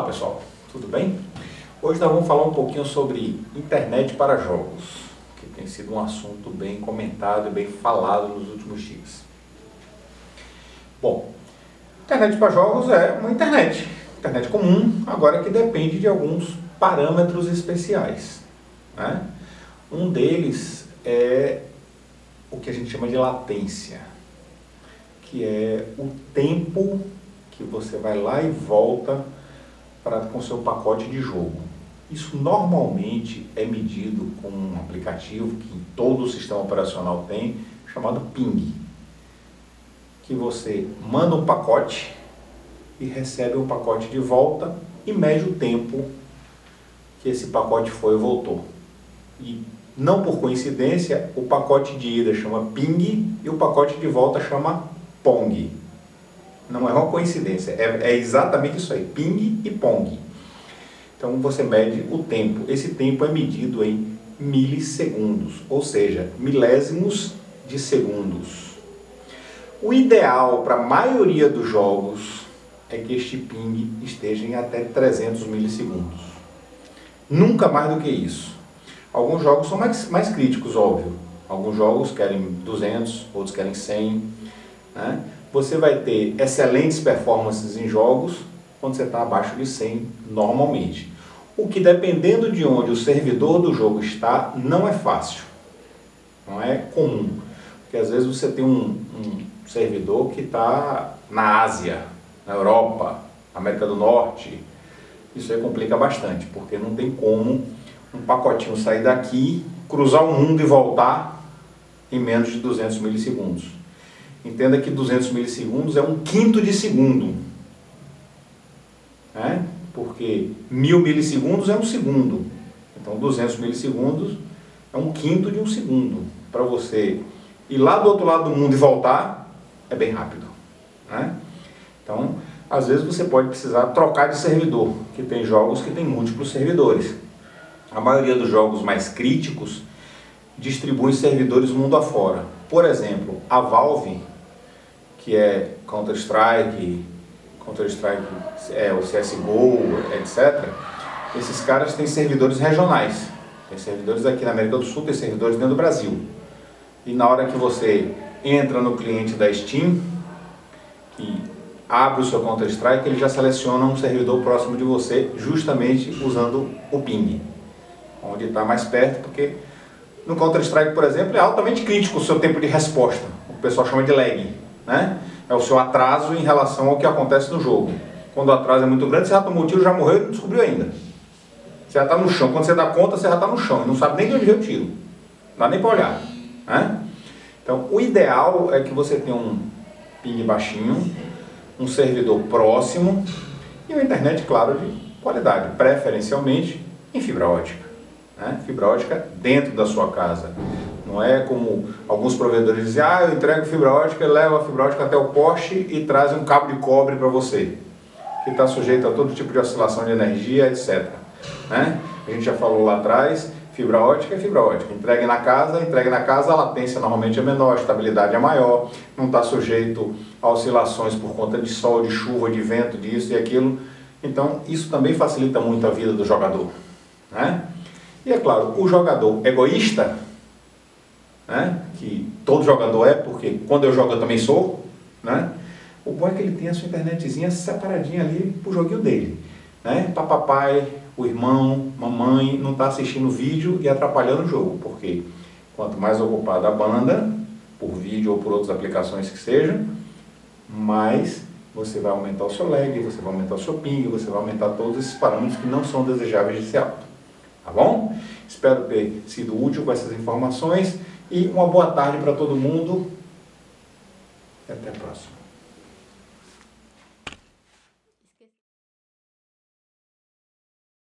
Olá pessoal, tudo bem? Hoje nós vamos falar um pouquinho sobre internet para jogos, que tem sido um assunto bem comentado e bem falado nos últimos dias. Bom, internet para jogos é uma internet, internet comum, agora que depende de alguns parâmetros especiais. Né? Um deles é o que a gente chama de latência, que é o tempo que você vai lá e volta para com seu pacote de jogo. Isso normalmente é medido com um aplicativo que todo o sistema operacional tem, chamado Ping, que você manda um pacote e recebe um pacote de volta e mede o tempo que esse pacote foi e voltou. E não por coincidência, o pacote de ida chama Ping e o pacote de volta chama Pong. Não é uma coincidência, é, é exatamente isso aí, ping e pong. Então você mede o tempo. Esse tempo é medido em milissegundos, ou seja, milésimos de segundos. O ideal para a maioria dos jogos é que este ping esteja em até 300 milissegundos. Nunca mais do que isso. Alguns jogos são mais, mais críticos, óbvio. Alguns jogos querem 200, outros querem 100. Né? Você vai ter excelentes performances em jogos quando você está abaixo de 100 normalmente. O que dependendo de onde o servidor do jogo está, não é fácil. Não é comum. Porque às vezes você tem um, um servidor que está na Ásia, na Europa, América do Norte. Isso aí complica bastante, porque não tem como um pacotinho sair daqui, cruzar o mundo e voltar em menos de 200 milissegundos. Entenda que 200 milissegundos é um quinto de segundo. Né? Porque mil milissegundos é um segundo. Então 200 milissegundos é um quinto de um segundo. Para você ir lá do outro lado do mundo e voltar, é bem rápido. Né? Então, às vezes você pode precisar trocar de servidor, que tem jogos que tem múltiplos servidores. A maioria dos jogos mais críticos distribui servidores mundo afora. Por exemplo, a Valve que é Counter-Strike, Counter-Strike, é, o CSGO, etc., esses caras têm servidores regionais. Tem servidores aqui na América do Sul, tem servidores dentro do Brasil. E na hora que você entra no cliente da Steam, que abre o seu Counter-Strike, ele já seleciona um servidor próximo de você, justamente usando o ping, onde está mais perto, porque no Counter-Strike, por exemplo, é altamente crítico o seu tempo de resposta. O pessoal chama de lag né? É o seu atraso em relação ao que acontece no jogo. Quando o atraso é muito grande, você já tomou tiro, já morreu e não descobriu ainda. Você já está no chão. Quando você dá conta, você já está no chão e não sabe nem de onde veio o tiro. Não dá nem para olhar. Né? Então, o ideal é que você tenha um ping baixinho, um servidor próximo e uma internet, claro, de qualidade, preferencialmente em fibra ótica. Né? Fibra ótica dentro da sua casa. Não é como alguns provedores dizem, ah, eu entrego fibra ótica, levo a fibra ótica até o poste e traz um cabo de cobre para você, que está sujeito a todo tipo de oscilação de energia, etc. Né? A gente já falou lá atrás, fibra ótica é fibra ótica. Entregue na casa, entregue na casa, a latência normalmente é menor, a estabilidade é maior, não está sujeito a oscilações por conta de sol, de chuva, de vento, disso e aquilo. Então, isso também facilita muito a vida do jogador. Né? E é claro, o jogador egoísta né? que todo jogador é, porque quando eu jogo eu também sou, né? o bom é que ele tem a sua internetzinha separadinha ali pro joguinho dele. Né? Para papai, o irmão, mamãe não está assistindo o vídeo e atrapalhando o jogo, porque quanto mais ocupada a banda, por vídeo ou por outras aplicações que sejam, mais você vai aumentar o seu lag, você vai aumentar o seu ping, você vai aumentar todos esses parâmetros que não são desejáveis de ser alto. Tá bom? Espero ter sido útil com essas informações. E uma boa tarde para todo mundo. E até a próxima.